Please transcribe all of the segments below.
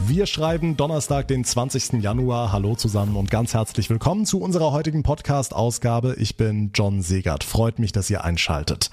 Wir schreiben Donnerstag, den 20. Januar. Hallo zusammen und ganz herzlich willkommen zu unserer heutigen Podcast-Ausgabe. Ich bin John Segert. Freut mich, dass ihr einschaltet.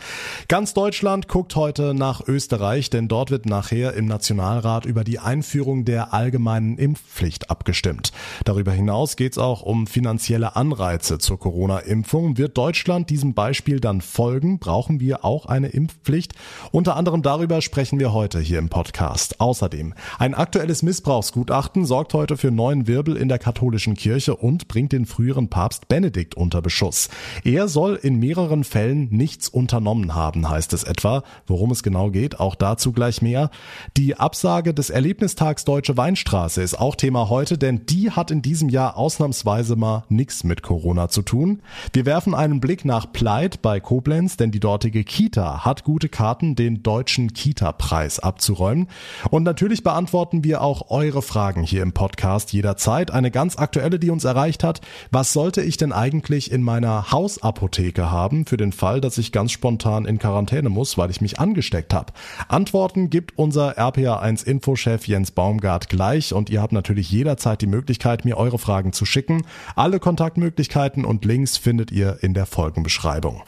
Ganz Deutschland guckt heute nach Österreich, denn dort wird nachher im Nationalrat über die Einführung der allgemeinen Impfpflicht abgestimmt. Darüber hinaus geht es auch um finanzielle Anreize zur Corona-Impfung. Wird Deutschland diesem Beispiel dann folgen? Brauchen wir auch eine Impfpflicht? Unter anderem darüber sprechen wir heute hier im Podcast. Außerdem ein aktuelles Missbrauchsgutachten sorgt heute für neuen Wirbel in der katholischen Kirche und bringt den früheren Papst Benedikt unter Beschuss. Er soll in mehreren Fällen nichts unternommen haben, heißt es etwa. Worum es genau geht, auch dazu gleich mehr. Die Absage des Erlebnistags Deutsche Weinstraße ist auch Thema heute, denn die hat in diesem Jahr ausnahmsweise mal nichts mit Corona zu tun. Wir werfen einen Blick nach Pleit bei Koblenz, denn die dortige Kita hat gute Karten, den deutschen Kita-Preis abzuräumen. Und natürlich beantworten wir auch eure Fragen hier im Podcast jederzeit. Eine ganz aktuelle, die uns erreicht hat. Was sollte ich denn eigentlich in meiner Hausapotheke haben für den Fall, dass ich ganz spontan in Quarantäne muss, weil ich mich angesteckt habe? Antworten gibt unser RPA1 Infochef Jens Baumgart gleich und ihr habt natürlich jederzeit die Möglichkeit, mir eure Fragen zu schicken. Alle Kontaktmöglichkeiten und Links findet ihr in der Folgenbeschreibung.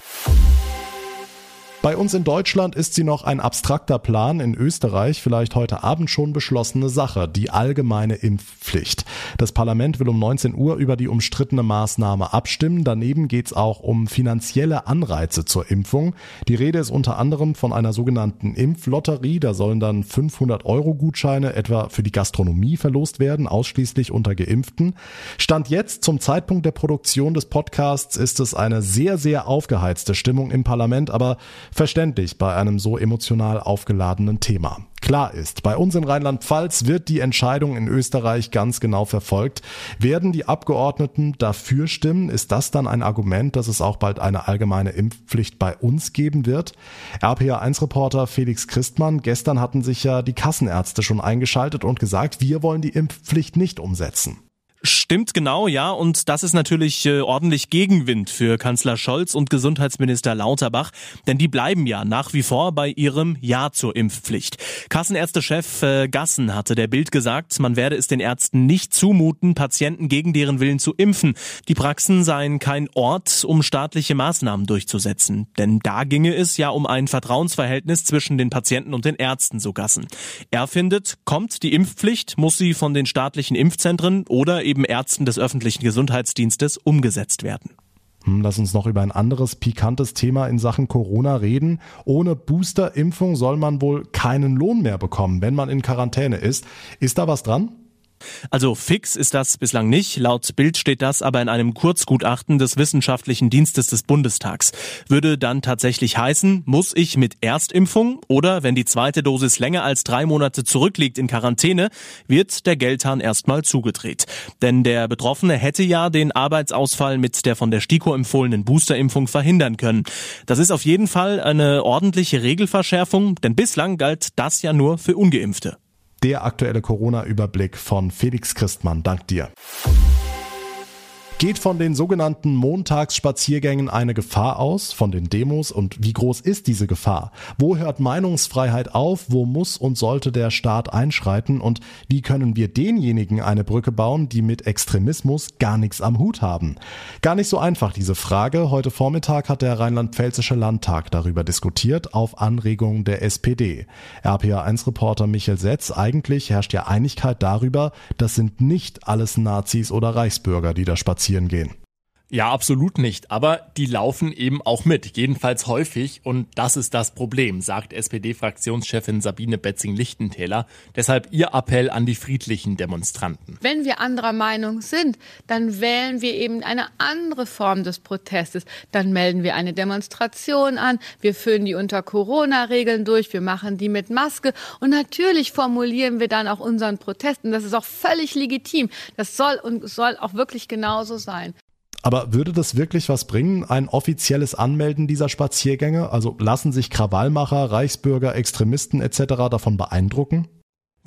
Bei uns in Deutschland ist sie noch ein abstrakter Plan, in Österreich vielleicht heute Abend schon beschlossene Sache, die allgemeine Impfpflicht. Das Parlament will um 19 Uhr über die umstrittene Maßnahme abstimmen. Daneben geht es auch um finanzielle Anreize zur Impfung. Die Rede ist unter anderem von einer sogenannten Impflotterie. Da sollen dann 500 Euro Gutscheine etwa für die Gastronomie verlost werden, ausschließlich unter Geimpften. Stand jetzt zum Zeitpunkt der Produktion des Podcasts ist es eine sehr, sehr aufgeheizte Stimmung im Parlament, aber Verständlich bei einem so emotional aufgeladenen Thema. Klar ist, bei uns in Rheinland-Pfalz wird die Entscheidung in Österreich ganz genau verfolgt. Werden die Abgeordneten dafür stimmen? Ist das dann ein Argument, dass es auch bald eine allgemeine Impfpflicht bei uns geben wird? RPA1-Reporter Felix Christmann, gestern hatten sich ja die Kassenärzte schon eingeschaltet und gesagt, wir wollen die Impfpflicht nicht umsetzen. Stimmt genau, ja. Und das ist natürlich äh, ordentlich Gegenwind für Kanzler Scholz und Gesundheitsminister Lauterbach, denn die bleiben ja nach wie vor bei ihrem Ja zur Impfpflicht. Kassenärztechef äh, Gassen hatte der Bild gesagt, man werde es den Ärzten nicht zumuten, Patienten gegen deren Willen zu impfen. Die Praxen seien kein Ort, um staatliche Maßnahmen durchzusetzen. Denn da ginge es ja um ein Vertrauensverhältnis zwischen den Patienten und den Ärzten, so Gassen. Er findet, kommt die Impfpflicht, muss sie von den staatlichen Impfzentren oder eben Ärzten des öffentlichen Gesundheitsdienstes umgesetzt werden. Hm, lass uns noch über ein anderes pikantes Thema in Sachen Corona reden. Ohne Boosterimpfung soll man wohl keinen Lohn mehr bekommen, wenn man in Quarantäne ist. Ist da was dran? Also fix ist das bislang nicht. Laut Bild steht das aber in einem Kurzgutachten des Wissenschaftlichen Dienstes des Bundestags. Würde dann tatsächlich heißen, muss ich mit Erstimpfung oder wenn die zweite Dosis länger als drei Monate zurückliegt in Quarantäne, wird der Geldhahn erstmal zugedreht. Denn der Betroffene hätte ja den Arbeitsausfall mit der von der STIKO empfohlenen Boosterimpfung verhindern können. Das ist auf jeden Fall eine ordentliche Regelverschärfung, denn bislang galt das ja nur für ungeimpfte. Der aktuelle Corona-Überblick von Felix Christmann. Dank dir. Geht von den sogenannten Montagsspaziergängen eine Gefahr aus, von den Demos und wie groß ist diese Gefahr? Wo hört Meinungsfreiheit auf? Wo muss und sollte der Staat einschreiten? Und wie können wir denjenigen eine Brücke bauen, die mit Extremismus gar nichts am Hut haben? Gar nicht so einfach diese Frage. Heute Vormittag hat der Rheinland-Pfälzische Landtag darüber diskutiert, auf Anregung der SPD. RPA1-Reporter Michael Setz, eigentlich herrscht ja Einigkeit darüber, das sind nicht alles Nazis oder Reichsbürger, die da spazieren spazieren gehen. Ja, absolut nicht. Aber die laufen eben auch mit, jedenfalls häufig. Und das ist das Problem, sagt SPD-Fraktionschefin Sabine Betzing-Lichtentäler. Deshalb ihr Appell an die friedlichen Demonstranten. Wenn wir anderer Meinung sind, dann wählen wir eben eine andere Form des Protestes. Dann melden wir eine Demonstration an. Wir führen die unter Corona-Regeln durch. Wir machen die mit Maske. Und natürlich formulieren wir dann auch unseren Protest. Und das ist auch völlig legitim. Das soll und soll auch wirklich genauso sein. Aber würde das wirklich was bringen, ein offizielles Anmelden dieser Spaziergänge? Also lassen sich Krawallmacher, Reichsbürger, Extremisten etc. davon beeindrucken?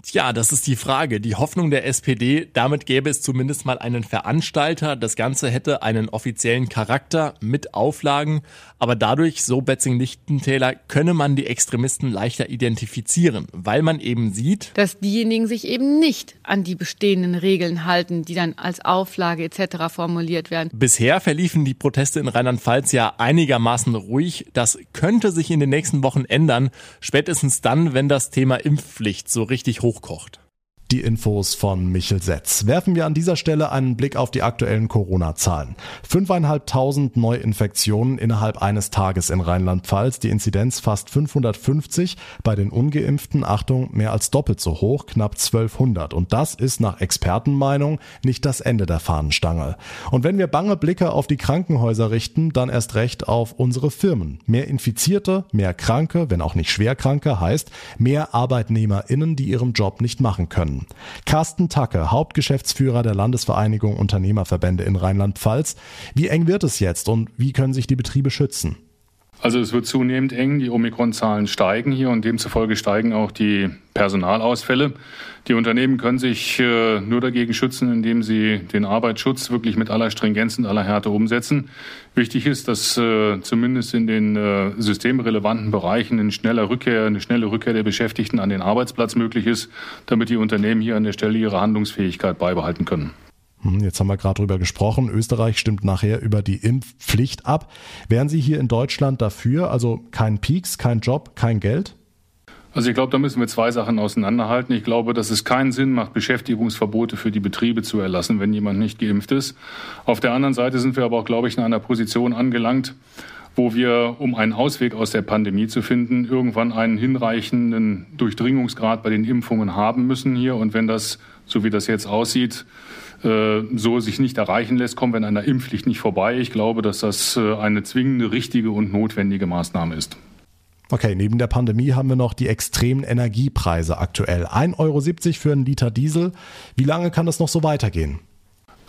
Tja, das ist die Frage. Die Hoffnung der SPD, damit gäbe es zumindest mal einen Veranstalter. Das Ganze hätte einen offiziellen Charakter mit Auflagen. Aber dadurch, so Betzing-Lichtentäler, könne man die Extremisten leichter identifizieren, weil man eben sieht, dass diejenigen sich eben nicht an die bestehenden Regeln halten, die dann als Auflage etc. formuliert werden. Bisher verliefen die Proteste in Rheinland-Pfalz ja einigermaßen ruhig. Das könnte sich in den nächsten Wochen ändern. Spätestens dann, wenn das Thema Impfpflicht so richtig hoch hochkocht. Die Infos von Michel Setz. Werfen wir an dieser Stelle einen Blick auf die aktuellen Corona-Zahlen. 5.500 Neuinfektionen innerhalb eines Tages in Rheinland-Pfalz. Die Inzidenz fast 550. Bei den Ungeimpften, Achtung, mehr als doppelt so hoch, knapp 1200. Und das ist nach Expertenmeinung nicht das Ende der Fahnenstange. Und wenn wir bange Blicke auf die Krankenhäuser richten, dann erst recht auf unsere Firmen. Mehr Infizierte, mehr Kranke, wenn auch nicht Schwerkranke, heißt mehr ArbeitnehmerInnen, die ihren Job nicht machen können. Carsten Tacke, Hauptgeschäftsführer der Landesvereinigung Unternehmerverbände in Rheinland-Pfalz. Wie eng wird es jetzt und wie können sich die Betriebe schützen? Also es wird zunehmend eng, die Omikron-Zahlen steigen hier und demzufolge steigen auch die Personalausfälle. Die Unternehmen können sich äh, nur dagegen schützen, indem sie den Arbeitsschutz wirklich mit aller Stringenz und aller Härte umsetzen. Wichtig ist, dass äh, zumindest in den äh, systemrelevanten Bereichen eine schnelle Rückkehr, eine schnelle Rückkehr der Beschäftigten an den Arbeitsplatz möglich ist, damit die Unternehmen hier an der Stelle ihre Handlungsfähigkeit beibehalten können. Hm, jetzt haben wir gerade drüber gesprochen. Österreich stimmt nachher über die Impfpflicht ab. Wären Sie hier in Deutschland dafür? Also kein Peaks, kein Job, kein Geld? Also ich glaube, da müssen wir zwei Sachen auseinanderhalten. Ich glaube, dass es keinen Sinn macht, Beschäftigungsverbote für die Betriebe zu erlassen, wenn jemand nicht geimpft ist. Auf der anderen Seite sind wir aber auch, glaube ich, in einer Position angelangt, wo wir, um einen Ausweg aus der Pandemie zu finden, irgendwann einen hinreichenden Durchdringungsgrad bei den Impfungen haben müssen hier. Und wenn das, so wie das jetzt aussieht, so sich nicht erreichen lässt, kommen wir an einer Impfpflicht nicht vorbei. Ich glaube, dass das äh, eine zwingende, richtige und notwendige Maßnahme ist. Okay, neben der Pandemie haben wir noch die extremen Energiepreise aktuell. 1,70 Euro für einen Liter Diesel. Wie lange kann das noch so weitergehen?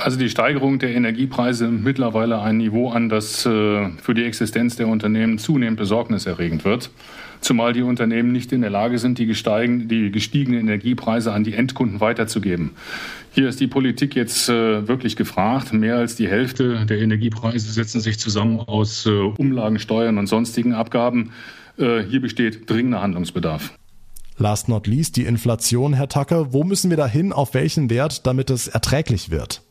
Also die Steigerung der Energiepreise mittlerweile ein Niveau an, das äh, für die Existenz der Unternehmen zunehmend besorgniserregend wird. Zumal die Unternehmen nicht in der Lage sind, die, die gestiegenen Energiepreise an die Endkunden weiterzugeben. Hier ist die Politik jetzt äh, wirklich gefragt. Mehr als die Hälfte der Energiepreise setzen sich zusammen aus äh, Umlagen, Steuern und sonstigen Abgaben. hier besteht dringender Handlungsbedarf. Last not least die Inflation, Herr Tacker. Wo müssen wir da hin, auf welchen Wert, damit es erträglich wird?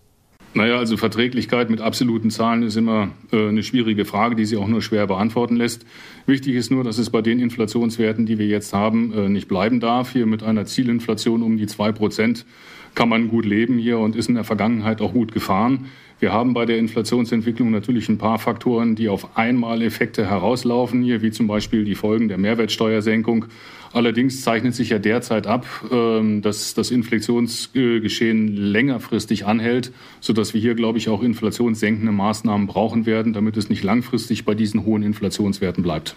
Naja, also Verträglichkeit mit absoluten Zahlen ist immer äh, eine schwierige Frage, die sich auch nur schwer beantworten lässt. Wichtig ist nur, dass es bei den Inflationswerten, die wir jetzt haben, äh, nicht bleiben darf. Hier mit einer Zielinflation um die zwei Prozent kann man gut leben hier und ist in der Vergangenheit auch gut gefahren. Wir haben bei der Inflationsentwicklung natürlich ein paar Faktoren, die auf einmal Effekte herauslaufen hier, wie zum Beispiel die Folgen der Mehrwertsteuersenkung. Allerdings zeichnet sich ja derzeit ab, ähm, dass das Inflationsgeschehen längerfristig anhält, sodass wir hier, glaube ich, auch inflationssenkende Maßnahmen brauchen werden, damit es nicht langfristig bei diesen hohen Inflationswerten bleibt.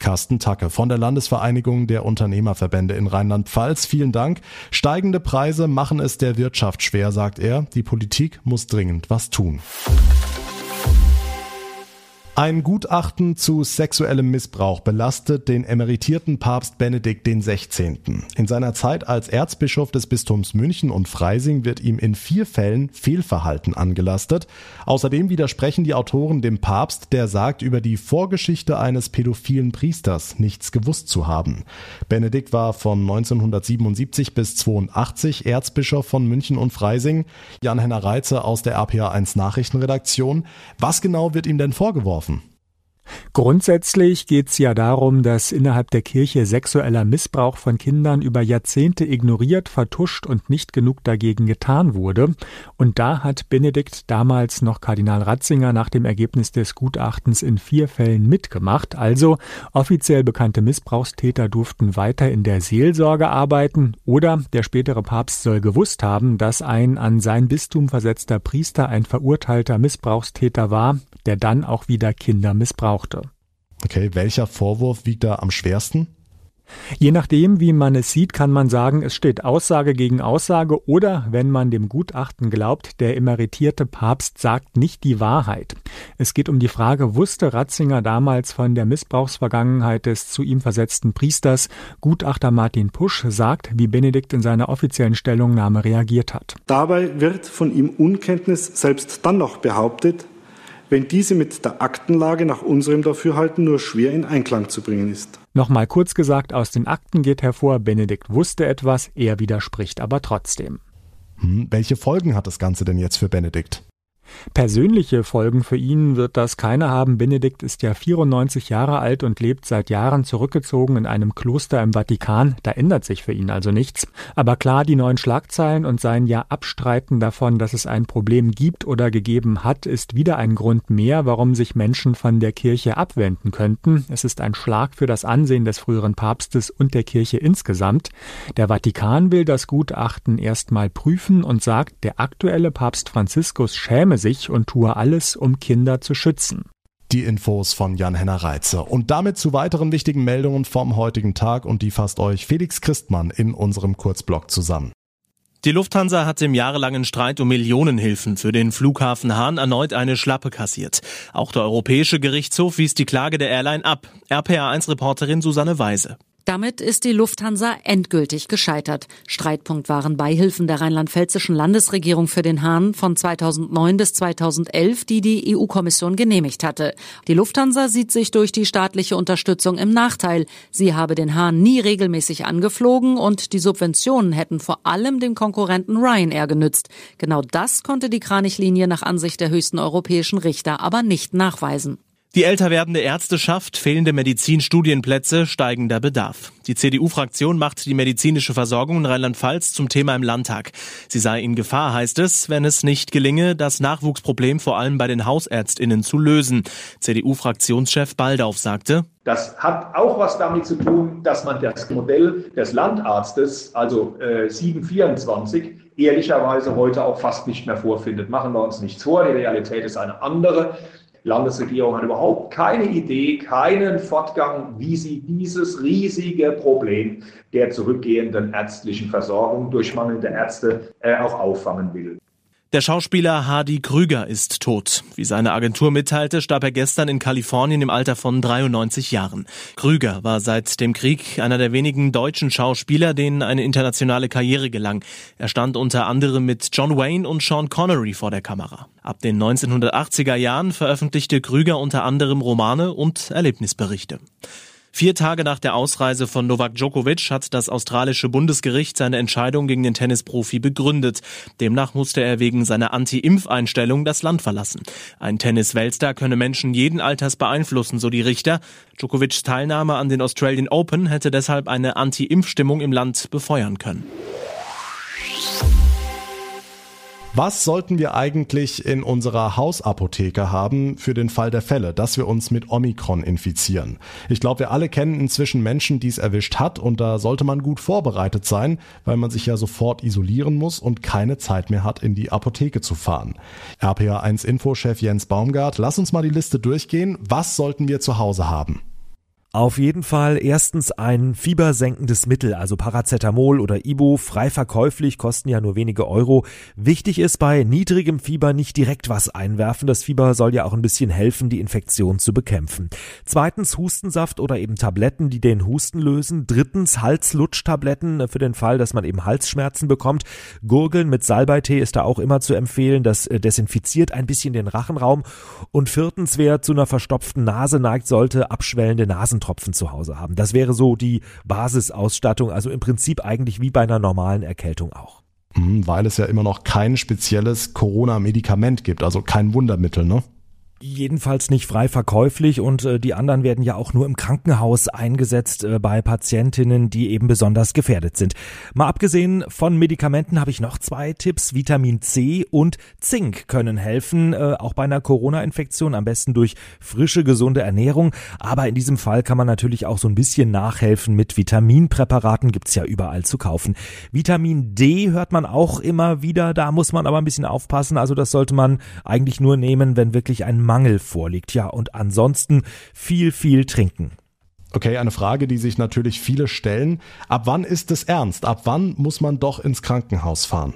Carsten Tacke von der Landesvereinigung der Unternehmerverbände in Rheinland-Pfalz. Vielen Dank. Steigende Preise machen es der Wirtschaft schwer, sagt er. Die Politik muss dringend was tun. Ein Gutachten zu sexuellem Missbrauch belastet den emeritierten Papst Benedikt XVI. In seiner Zeit als Erzbischof des Bistums München und Freising wird ihm in vier Fällen Fehlverhalten angelastet. Außerdem widersprechen die Autoren dem Papst, der sagt, über die Vorgeschichte eines pädophilen Priesters nichts gewusst zu haben. Benedikt war von 1977 bis 82 Erzbischof von München und Freising. Jan-Henner Reitze aus der RPA1 Nachrichtenredaktion. Was genau wird ihm denn vorgeworfen? schaffen. Grundsätzlich geht es ja darum, dass innerhalb der Kirche sexueller Missbrauch von Kindern über Jahrzehnte ignoriert, vertuscht und nicht genug dagegen getan wurde. Und da hat Benedikt damals noch Kardinal Ratzinger nach dem Ergebnis des Gutachtens in vier Fällen mitgemacht. Also offiziell bekannte Missbrauchstäter durften weiter in der Seelsorge arbeiten oder der spätere Papst soll gewusst haben, dass ein an sein Bistum versetzter Priester ein verurteilter Missbrauchstäter war, der dann auch wieder Kinder missbrauchte. Okay, welcher Vorwurf wiegt da am schwersten? Je nachdem, wie man es sieht, kann man sagen, es steht Aussage gegen Aussage oder, wenn man dem Gutachten glaubt, der emeritierte Papst sagt nicht die Wahrheit. Es geht um die Frage, wusste Ratzinger damals von der Missbrauchsvergangenheit des zu ihm versetzten Priesters? Gutachter Martin Pusch sagt, wie Benedikt in seiner offiziellen Stellungnahme reagiert hat. Dabei wird von ihm Unkenntnis selbst dann noch behauptet, wenn diese mit der Aktenlage nach unserem Dafürhalten nur schwer in Einklang zu bringen ist. Nochmal kurz gesagt, aus den Akten geht hervor, Benedikt wusste etwas, er widerspricht aber trotzdem. Hm, welche Folgen hat das Ganze denn jetzt für Benedikt? Persönliche Folgen für ihn wird das keine haben. Benedikt ist ja 94 Jahre alt und lebt seit Jahren zurückgezogen in einem Kloster im Vatikan. Da ändert sich für ihn also nichts. Aber klar, die neuen Schlagzeilen und sein ja Abstreiten davon, dass es ein Problem gibt oder gegeben hat, ist wieder ein Grund mehr, warum sich Menschen von der Kirche abwenden könnten. Es ist ein Schlag für das Ansehen des früheren Papstes und der Kirche insgesamt. Der Vatikan will das Gutachten erstmal prüfen und sagt, der aktuelle Papst Franziskus schäme sich und tue alles, um Kinder zu schützen. Die Infos von Jan-Henner Reitze. Und damit zu weiteren wichtigen Meldungen vom heutigen Tag und die fasst euch Felix Christmann in unserem Kurzblog zusammen. Die Lufthansa hat im jahrelangen Streit um Millionenhilfen für den Flughafen Hahn erneut eine Schlappe kassiert. Auch der Europäische Gerichtshof wies die Klage der Airline ab. RPA1-Reporterin Susanne Weise. Damit ist die Lufthansa endgültig gescheitert. Streitpunkt waren Beihilfen der rheinland-pfälzischen Landesregierung für den Hahn von 2009 bis 2011, die die EU-Kommission genehmigt hatte. Die Lufthansa sieht sich durch die staatliche Unterstützung im Nachteil. Sie habe den Hahn nie regelmäßig angeflogen und die Subventionen hätten vor allem dem Konkurrenten Ryanair genützt. Genau das konnte die Kranichlinie nach Ansicht der höchsten europäischen Richter aber nicht nachweisen. Die älter werdende Ärzteschaft, fehlende Medizinstudienplätze, steigender Bedarf. Die CDU-Fraktion macht die medizinische Versorgung in Rheinland-Pfalz zum Thema im Landtag. Sie sei in Gefahr, heißt es, wenn es nicht gelinge, das Nachwuchsproblem vor allem bei den Hausärztinnen zu lösen. CDU-Fraktionschef Baldauf sagte, das hat auch was damit zu tun, dass man das Modell des Landarztes, also äh, 724, ehrlicherweise heute auch fast nicht mehr vorfindet. Machen wir uns nichts vor, die Realität ist eine andere. Landesregierung hat überhaupt keine Idee, keinen Fortgang, wie sie dieses riesige Problem der zurückgehenden ärztlichen Versorgung durch mangelnde Ärzte äh, auch auffangen will. Der Schauspieler Hardy Krüger ist tot. Wie seine Agentur mitteilte, starb er gestern in Kalifornien im Alter von 93 Jahren. Krüger war seit dem Krieg einer der wenigen deutschen Schauspieler, denen eine internationale Karriere gelang. Er stand unter anderem mit John Wayne und Sean Connery vor der Kamera. Ab den 1980er Jahren veröffentlichte Krüger unter anderem Romane und Erlebnisberichte. Vier Tage nach der Ausreise von Novak Djokovic hat das australische Bundesgericht seine Entscheidung gegen den Tennisprofi begründet. Demnach musste er wegen seiner Anti-Impf-Einstellung das Land verlassen. Ein Tennis-Weltstar könne Menschen jeden Alters beeinflussen, so die Richter. Djokovics Teilnahme an den Australian Open hätte deshalb eine Anti-Impf-Stimmung im Land befeuern können. Was sollten wir eigentlich in unserer Hausapotheke haben für den Fall der Fälle, dass wir uns mit Omikron infizieren? Ich glaube, wir alle kennen inzwischen Menschen, die es erwischt hat und da sollte man gut vorbereitet sein, weil man sich ja sofort isolieren muss und keine Zeit mehr hat, in die Apotheke zu fahren. RPA1 Infochef Jens Baumgart, lass uns mal die Liste durchgehen. Was sollten wir zu Hause haben? Auf jeden Fall erstens ein fiebersenkendes Mittel, also Paracetamol oder Ibo, frei verkäuflich, kosten ja nur wenige Euro. Wichtig ist bei niedrigem Fieber nicht direkt was einwerfen. Das Fieber soll ja auch ein bisschen helfen, die Infektion zu bekämpfen. Zweitens Hustensaft oder eben Tabletten, die den Husten lösen. Drittens Halslutschtabletten für den Fall, dass man eben Halsschmerzen bekommt. Gurgeln mit Salbeitee ist da auch immer zu empfehlen. Das äh, desinfiziert ein bisschen den Rachenraum. Und viertens, wer zu einer verstopften Nase neigt, sollte abschwellende Nasen Nasentropfen zu Hause haben. Das wäre so die Basisausstattung, also im Prinzip eigentlich wie bei einer normalen Erkältung auch. Mhm, weil es ja immer noch kein spezielles Corona-Medikament gibt, also kein Wundermittel, ne? Jedenfalls nicht frei verkäuflich und äh, die anderen werden ja auch nur im Krankenhaus eingesetzt äh, bei Patientinnen, die eben besonders gefährdet sind. Mal abgesehen von Medikamenten habe ich noch zwei Tipps. Vitamin C und Zink können helfen, äh, auch bei einer Corona-Infektion, am besten durch frische, gesunde Ernährung. Aber in diesem Fall kann man natürlich auch so ein bisschen nachhelfen mit Vitaminpräparaten, gibt's ja überall zu kaufen. Vitamin D hört man auch immer wieder, da muss man aber ein bisschen aufpassen. Also das sollte man eigentlich nur nehmen, wenn wirklich ein Mangel vorliegt. Ja, und ansonsten viel, viel trinken. Okay, eine Frage, die sich natürlich viele stellen. Ab wann ist es ernst? Ab wann muss man doch ins Krankenhaus fahren?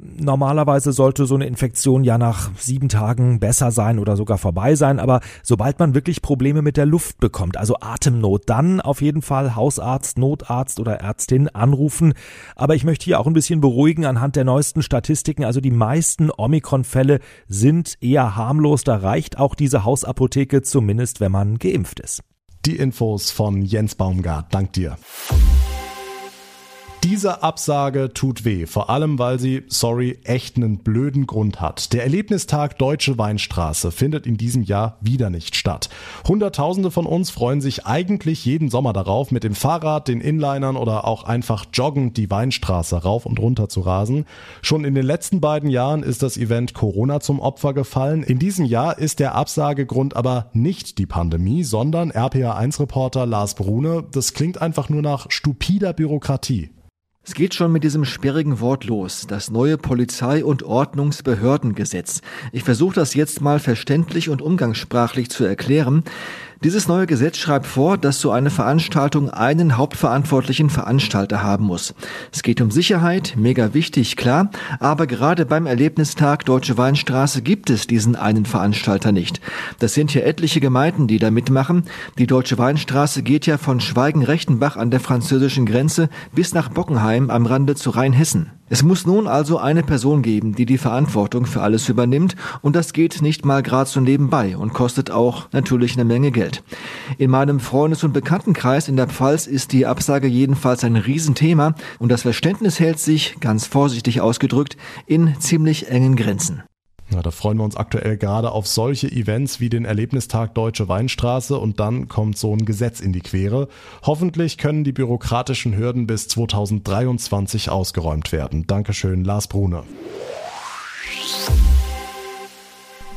Normalerweise sollte so eine Infektion ja nach sieben Tagen besser sein oder sogar vorbei sein, aber sobald man wirklich Probleme mit der Luft bekommt, also Atemnot, dann auf jeden Fall Hausarzt, Notarzt oder Ärztin anrufen. Aber ich möchte hier auch ein bisschen beruhigen anhand der neuesten Statistiken. Also die meisten Omikron-Fälle sind eher harmlos. Da reicht auch diese Hausapotheke, zumindest wenn man geimpft ist. Die Infos von Jens Baumgart. Dank dir. Diese Absage tut weh, vor allem weil sie, sorry, echt einen blöden Grund hat. Der Erlebnistag Deutsche Weinstraße findet in diesem Jahr wieder nicht statt. Hunderttausende von uns freuen sich eigentlich jeden Sommer darauf, mit dem Fahrrad, den Inlinern oder auch einfach joggend die Weinstraße rauf und runter zu rasen. Schon in den letzten beiden Jahren ist das Event Corona zum Opfer gefallen. In diesem Jahr ist der Absagegrund aber nicht die Pandemie, sondern RPA1-Reporter Lars Brune. Das klingt einfach nur nach stupider Bürokratie. Es geht schon mit diesem sperrigen Wort los, das neue Polizei- und Ordnungsbehördengesetz. Ich versuche das jetzt mal verständlich und umgangssprachlich zu erklären. Dieses neue Gesetz schreibt vor, dass so eine Veranstaltung einen hauptverantwortlichen Veranstalter haben muss. Es geht um Sicherheit, mega wichtig, klar, aber gerade beim Erlebnistag Deutsche Weinstraße gibt es diesen einen Veranstalter nicht. Das sind hier etliche Gemeinden, die da mitmachen. Die Deutsche Weinstraße geht ja von Schweigen-Rechtenbach an der französischen Grenze bis nach Bockenheim am Rande zu Rheinhessen. Es muss nun also eine Person geben, die die Verantwortung für alles übernimmt und das geht nicht mal gerade so nebenbei und kostet auch natürlich eine Menge Geld. In meinem Freundes- und Bekanntenkreis in der Pfalz ist die Absage jedenfalls ein Riesenthema und das Verständnis hält sich, ganz vorsichtig ausgedrückt, in ziemlich engen Grenzen. Ja, da freuen wir uns aktuell gerade auf solche Events wie den Erlebnistag Deutsche Weinstraße und dann kommt so ein Gesetz in die Quere. Hoffentlich können die bürokratischen Hürden bis 2023 ausgeräumt werden. Dankeschön, Lars Brune.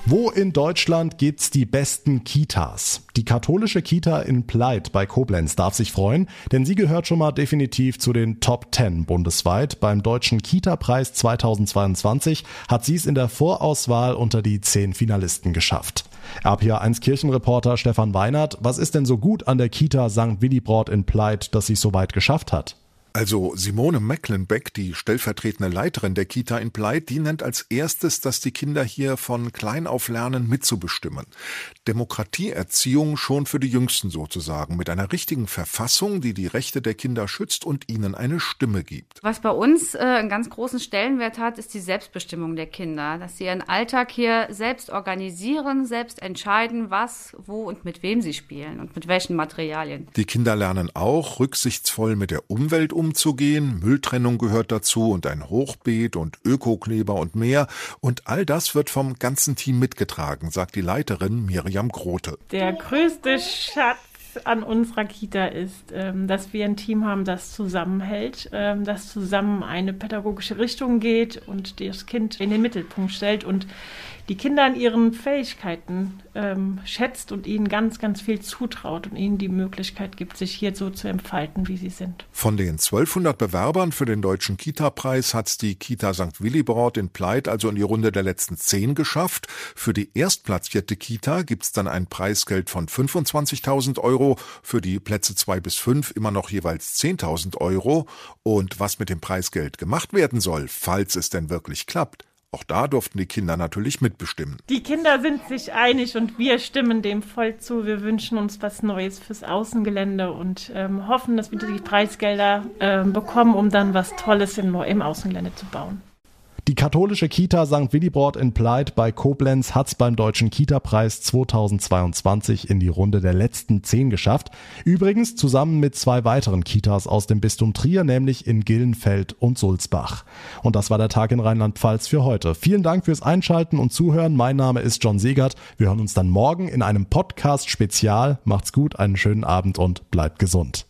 Wo in Deutschland gibt's die besten Kitas? Die katholische Kita in Pleit bei Koblenz darf sich freuen, denn sie gehört schon mal definitiv zu den Top 10 bundesweit. Beim Deutschen Kita-Preis 2022 hat sie es in der Vorauswahl unter die 10 Finalisten geschafft. RPA1 Kirchenreporter Stefan Weinert, was ist denn so gut an der Kita St. Willibrord in Pleit, dass sie es so weit geschafft hat? Also Simone Mecklenbeck, die stellvertretende Leiterin der Kita in Pleit, die nennt als erstes, dass die Kinder hier von klein auf lernen, mitzubestimmen. Demokratieerziehung schon für die Jüngsten sozusagen, mit einer richtigen Verfassung, die die Rechte der Kinder schützt und ihnen eine Stimme gibt. Was bei uns äh, einen ganz großen Stellenwert hat, ist die Selbstbestimmung der Kinder, dass sie ihren Alltag hier selbst organisieren, selbst entscheiden, was, wo und mit wem sie spielen und mit welchen Materialien. Die Kinder lernen auch, rücksichtsvoll mit der Umwelt umzugehen, Mülltrennung gehört dazu und ein Hochbeet und Ökokleber und mehr. Und all das wird vom ganzen Team mitgetragen, sagt die Leiterin Miriam Grote. Der größte Schatz an unserer Kita ist, ähm, dass wir ein Team haben, das zusammenhält, ähm, das zusammen eine pädagogische Richtung geht und das Kind in den Mittelpunkt stellt und die Kinder an ihren Fähigkeiten ähm, schätzt und ihnen ganz, ganz viel zutraut und ihnen die Möglichkeit gibt, sich hier so zu entfalten, wie sie sind. Von den 1200 Bewerbern für den Deutschen Kita-Preis hat die Kita St. Willibrord in Pleit also in die Runde der letzten zehn geschafft. Für die erstplatzierte Kita gibt es dann ein Preisgeld von 25.000 Euro, für die Plätze zwei bis fünf immer noch jeweils 10.000 Euro. Und was mit dem Preisgeld gemacht werden soll, falls es denn wirklich klappt, auch da durften die Kinder natürlich mitbestimmen. Die Kinder sind sich einig und wir stimmen dem voll zu. Wir wünschen uns was Neues fürs Außengelände und ähm, hoffen, dass wir die Preisgelder äh, bekommen, um dann was Tolles in, im Außengelände zu bauen. Die katholische Kita St. Willibrord in Pleit bei Koblenz hat's beim Deutschen Kita-Preis 2022 in die Runde der letzten zehn geschafft. Übrigens zusammen mit zwei weiteren Kitas aus dem Bistum Trier, nämlich in Gillenfeld und Sulzbach. Und das war der Tag in Rheinland-Pfalz für heute. Vielen Dank fürs Einschalten und Zuhören. Mein Name ist John Segert. Wir hören uns dann morgen in einem Podcast-Spezial. Macht's gut, einen schönen Abend und bleibt gesund.